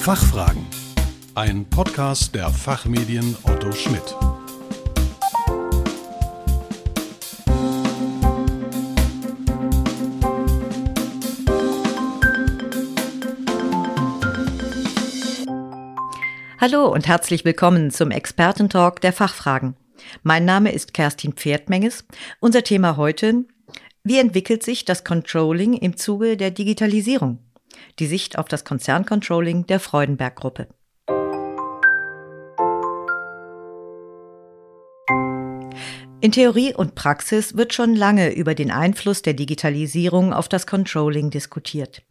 Fachfragen. Ein Podcast der Fachmedien Otto Schmidt. Hallo und herzlich willkommen zum Expertentalk der Fachfragen. Mein Name ist Kerstin Pferdmenges. Unser Thema heute, wie entwickelt sich das Controlling im Zuge der Digitalisierung? Die Sicht auf das Konzerncontrolling der Freudenberg-Gruppe. In Theorie und Praxis wird schon lange über den Einfluss der Digitalisierung auf das Controlling diskutiert.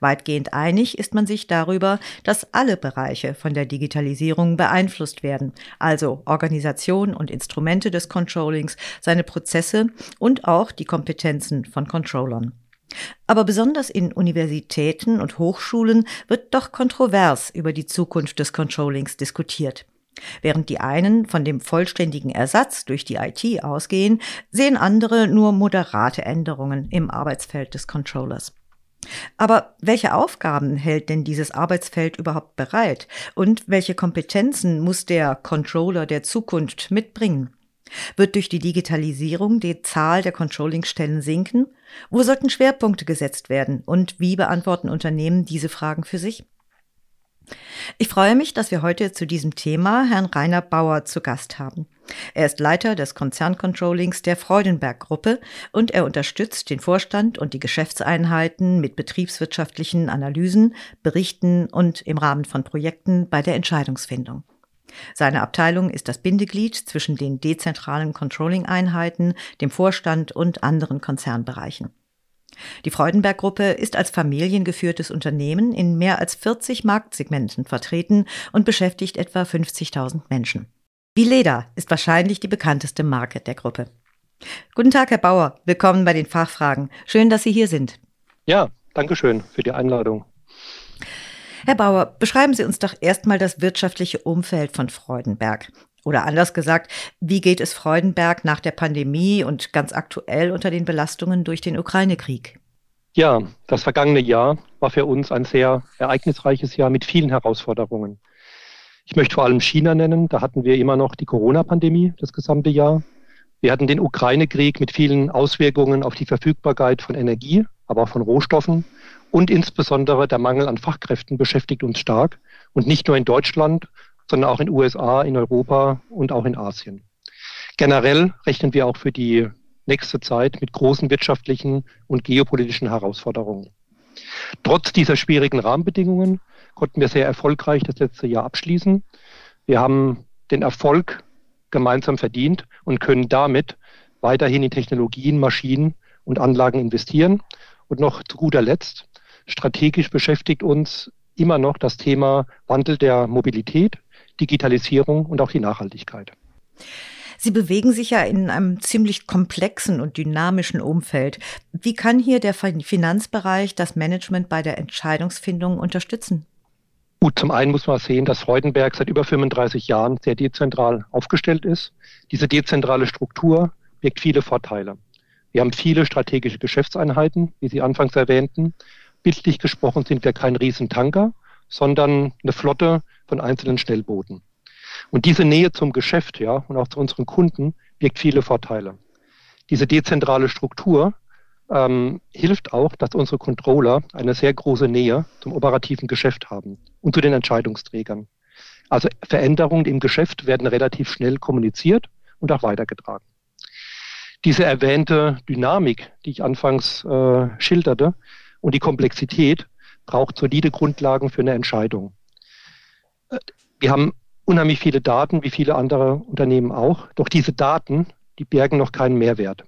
Weitgehend einig ist man sich darüber, dass alle Bereiche von der Digitalisierung beeinflusst werden, also Organisation und Instrumente des Controllings, seine Prozesse und auch die Kompetenzen von Controllern. Aber besonders in Universitäten und Hochschulen wird doch kontrovers über die Zukunft des Controllings diskutiert. Während die einen von dem vollständigen Ersatz durch die IT ausgehen, sehen andere nur moderate Änderungen im Arbeitsfeld des Controllers. Aber welche Aufgaben hält denn dieses Arbeitsfeld überhaupt bereit? Und welche Kompetenzen muss der Controller der Zukunft mitbringen? Wird durch die Digitalisierung die Zahl der Controllingstellen sinken? Wo sollten Schwerpunkte gesetzt werden? Und wie beantworten Unternehmen diese Fragen für sich? Ich freue mich, dass wir heute zu diesem Thema Herrn Rainer Bauer zu Gast haben. Er ist Leiter des Konzerncontrollings der Freudenberg Gruppe und er unterstützt den Vorstand und die Geschäftseinheiten mit betriebswirtschaftlichen Analysen, Berichten und im Rahmen von Projekten bei der Entscheidungsfindung. Seine Abteilung ist das Bindeglied zwischen den dezentralen Controlling-Einheiten, dem Vorstand und anderen Konzernbereichen. Die Freudenberg-Gruppe ist als familiengeführtes Unternehmen in mehr als 40 Marktsegmenten vertreten und beschäftigt etwa 50.000 Menschen. Vileda ist wahrscheinlich die bekannteste Marke der Gruppe. Guten Tag, Herr Bauer. Willkommen bei den Fachfragen. Schön, dass Sie hier sind. Ja, danke schön für die Einladung. Herr Bauer, beschreiben Sie uns doch erstmal das wirtschaftliche Umfeld von Freudenberg. Oder anders gesagt, wie geht es Freudenberg nach der Pandemie und ganz aktuell unter den Belastungen durch den Ukraine-Krieg? Ja, das vergangene Jahr war für uns ein sehr ereignisreiches Jahr mit vielen Herausforderungen. Ich möchte vor allem China nennen. Da hatten wir immer noch die Corona-Pandemie das gesamte Jahr. Wir hatten den Ukraine-Krieg mit vielen Auswirkungen auf die Verfügbarkeit von Energie, aber auch von Rohstoffen. Und insbesondere der Mangel an Fachkräften beschäftigt uns stark. Und nicht nur in Deutschland, sondern auch in USA, in Europa und auch in Asien. Generell rechnen wir auch für die nächste Zeit mit großen wirtschaftlichen und geopolitischen Herausforderungen. Trotz dieser schwierigen Rahmenbedingungen konnten wir sehr erfolgreich das letzte Jahr abschließen. Wir haben den Erfolg gemeinsam verdient und können damit weiterhin in Technologien, Maschinen und Anlagen investieren. Und noch zu guter Letzt, strategisch beschäftigt uns immer noch das Thema Wandel der Mobilität, Digitalisierung und auch die Nachhaltigkeit. Sie bewegen sich ja in einem ziemlich komplexen und dynamischen Umfeld. Wie kann hier der Finanzbereich das Management bei der Entscheidungsfindung unterstützen? Gut, zum einen muss man sehen, dass Freudenberg seit über 35 Jahren sehr dezentral aufgestellt ist. Diese dezentrale Struktur birgt viele Vorteile. Wir haben viele strategische Geschäftseinheiten, wie Sie anfangs erwähnten. Bildlich gesprochen sind wir kein Riesentanker, sondern eine Flotte von einzelnen Schnellbooten. Und diese Nähe zum Geschäft, ja, und auch zu unseren Kunden birgt viele Vorteile. Diese dezentrale Struktur ähm, hilft auch, dass unsere Controller eine sehr große Nähe zum operativen Geschäft haben und zu den Entscheidungsträgern. Also Veränderungen im Geschäft werden relativ schnell kommuniziert und auch weitergetragen. Diese erwähnte Dynamik, die ich anfangs äh, schilderte, und die Komplexität braucht solide Grundlagen für eine Entscheidung. Äh, wir haben unheimlich viele Daten, wie viele andere Unternehmen auch, doch diese Daten, die bergen noch keinen Mehrwert.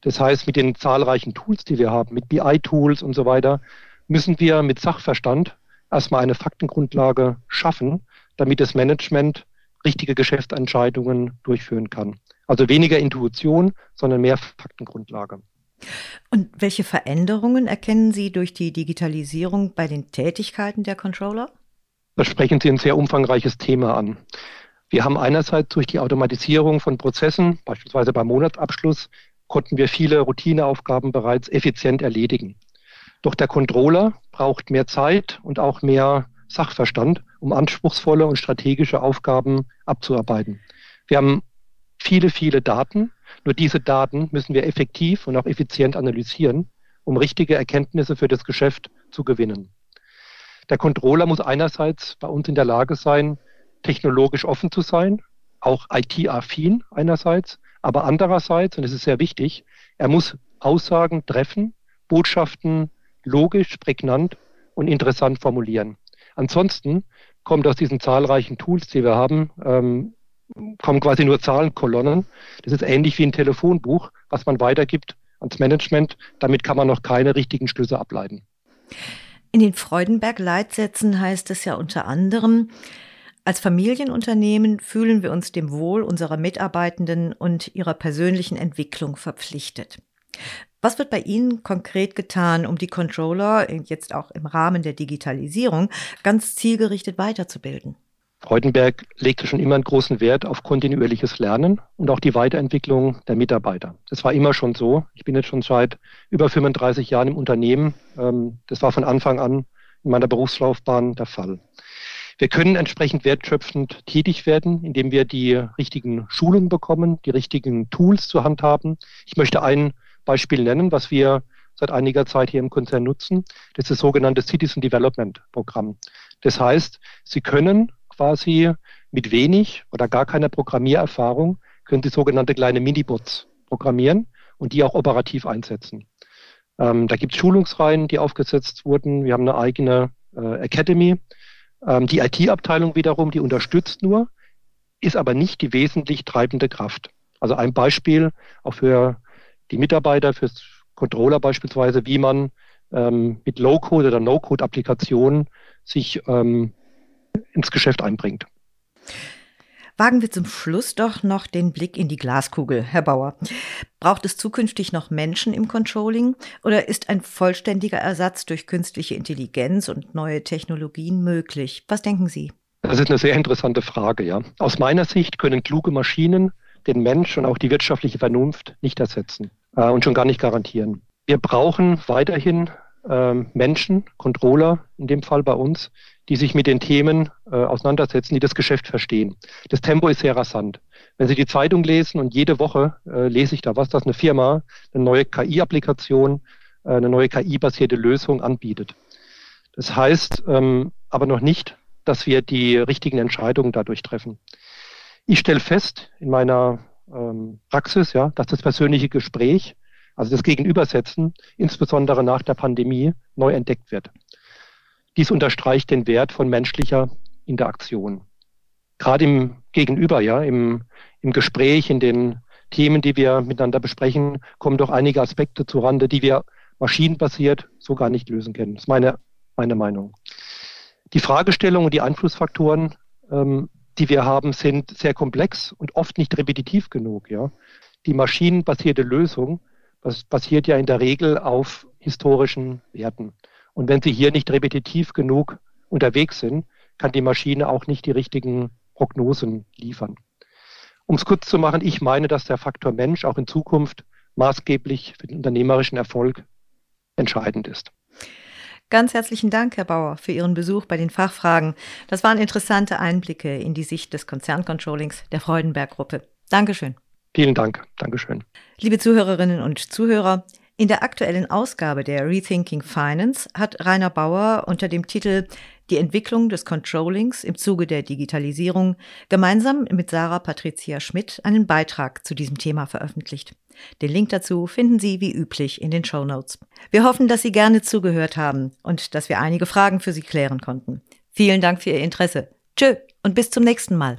Das heißt, mit den zahlreichen Tools, die wir haben, mit BI-Tools und so weiter, müssen wir mit Sachverstand erstmal eine Faktengrundlage schaffen, damit das Management richtige Geschäftsentscheidungen durchführen kann. Also weniger Intuition, sondern mehr Faktengrundlage. Und welche Veränderungen erkennen Sie durch die Digitalisierung bei den Tätigkeiten der Controller? Da sprechen Sie ein sehr umfangreiches Thema an. Wir haben einerseits durch die Automatisierung von Prozessen, beispielsweise beim Monatsabschluss, konnten wir viele Routineaufgaben bereits effizient erledigen. Doch der Controller braucht mehr Zeit und auch mehr Sachverstand, um anspruchsvolle und strategische Aufgaben abzuarbeiten. Wir haben viele, viele Daten. Nur diese Daten müssen wir effektiv und auch effizient analysieren, um richtige Erkenntnisse für das Geschäft zu gewinnen. Der Controller muss einerseits bei uns in der Lage sein, technologisch offen zu sein, auch IT-affin einerseits, aber andererseits, und es ist sehr wichtig, er muss Aussagen treffen, Botschaften logisch, prägnant und interessant formulieren. Ansonsten kommt aus diesen zahlreichen Tools, die wir haben, ähm, kommen quasi nur Zahlenkolonnen. Das ist ähnlich wie ein Telefonbuch, was man weitergibt ans Management. Damit kann man noch keine richtigen Schlüsse ableiten. In den Freudenberg-Leitsätzen heißt es ja unter anderem, als Familienunternehmen fühlen wir uns dem Wohl unserer Mitarbeitenden und ihrer persönlichen Entwicklung verpflichtet. Was wird bei Ihnen konkret getan, um die Controller jetzt auch im Rahmen der Digitalisierung ganz zielgerichtet weiterzubilden? Freudenberg legte schon immer einen großen Wert auf kontinuierliches Lernen und auch die Weiterentwicklung der Mitarbeiter. Das war immer schon so. Ich bin jetzt schon seit über 35 Jahren im Unternehmen. Ähm, das war von Anfang an in meiner Berufslaufbahn der Fall. Wir können entsprechend wertschöpfend tätig werden, indem wir die richtigen Schulungen bekommen, die richtigen Tools zur Hand haben. Ich möchte ein Beispiel nennen, was wir seit einiger Zeit hier im Konzern nutzen. Das ist das sogenannte Citizen Development Programm. Das heißt, Sie können quasi mit wenig oder gar keiner Programmiererfahrung können Sie sogenannte kleine Minibots programmieren und die auch operativ einsetzen. Ähm, da gibt es Schulungsreihen, die aufgesetzt wurden. Wir haben eine eigene äh, Academy. Ähm, die IT-Abteilung wiederum, die unterstützt nur, ist aber nicht die wesentlich treibende Kraft. Also ein Beispiel auch für die Mitarbeiter, fürs Controller beispielsweise, wie man ähm, mit Low-Code oder No-Code-Applikationen sich ähm, ins Geschäft einbringt. Wagen wir zum Schluss doch noch den Blick in die Glaskugel, Herr Bauer. Braucht es zukünftig noch Menschen im Controlling oder ist ein vollständiger Ersatz durch künstliche Intelligenz und neue Technologien möglich? Was denken Sie? Das ist eine sehr interessante Frage, ja. Aus meiner Sicht können kluge Maschinen den Mensch und auch die wirtschaftliche Vernunft nicht ersetzen äh, und schon gar nicht garantieren. Wir brauchen weiterhin äh, Menschen, Controller in dem Fall bei uns, die sich mit den Themen äh, auseinandersetzen, die das Geschäft verstehen. Das Tempo ist sehr rasant. Wenn Sie die Zeitung lesen und jede Woche äh, lese ich da was, dass eine Firma eine neue KI-Applikation, äh, eine neue KI-basierte Lösung anbietet. Das heißt ähm, aber noch nicht, dass wir die richtigen Entscheidungen dadurch treffen. Ich stelle fest in meiner ähm, Praxis, ja, dass das persönliche Gespräch, also das Gegenübersetzen, insbesondere nach der Pandemie, neu entdeckt wird. Dies unterstreicht den Wert von menschlicher Interaktion. Gerade im Gegenüber, ja, im, im Gespräch, in den Themen, die wir miteinander besprechen, kommen doch einige Aspekte zurande, die wir maschinenbasiert so gar nicht lösen können. Das ist meine, meine Meinung. Die Fragestellungen und die Einflussfaktoren, ähm, die wir haben, sind sehr komplex und oft nicht repetitiv genug. Ja. Die maschinenbasierte Lösung basiert ja in der Regel auf historischen Werten. Und wenn Sie hier nicht repetitiv genug unterwegs sind, kann die Maschine auch nicht die richtigen Prognosen liefern. Um es kurz zu machen, ich meine, dass der Faktor Mensch auch in Zukunft maßgeblich für den unternehmerischen Erfolg entscheidend ist. Ganz herzlichen Dank, Herr Bauer, für Ihren Besuch bei den Fachfragen. Das waren interessante Einblicke in die Sicht des Konzerncontrollings der Freudenberg-Gruppe. Dankeschön. Vielen Dank. Dankeschön. Liebe Zuhörerinnen und Zuhörer, in der aktuellen Ausgabe der Rethinking Finance hat Rainer Bauer unter dem Titel Die Entwicklung des Controllings im Zuge der Digitalisierung gemeinsam mit Sarah Patricia Schmidt einen Beitrag zu diesem Thema veröffentlicht. Den Link dazu finden Sie wie üblich in den Show Notes. Wir hoffen, dass Sie gerne zugehört haben und dass wir einige Fragen für Sie klären konnten. Vielen Dank für Ihr Interesse. Tschö und bis zum nächsten Mal.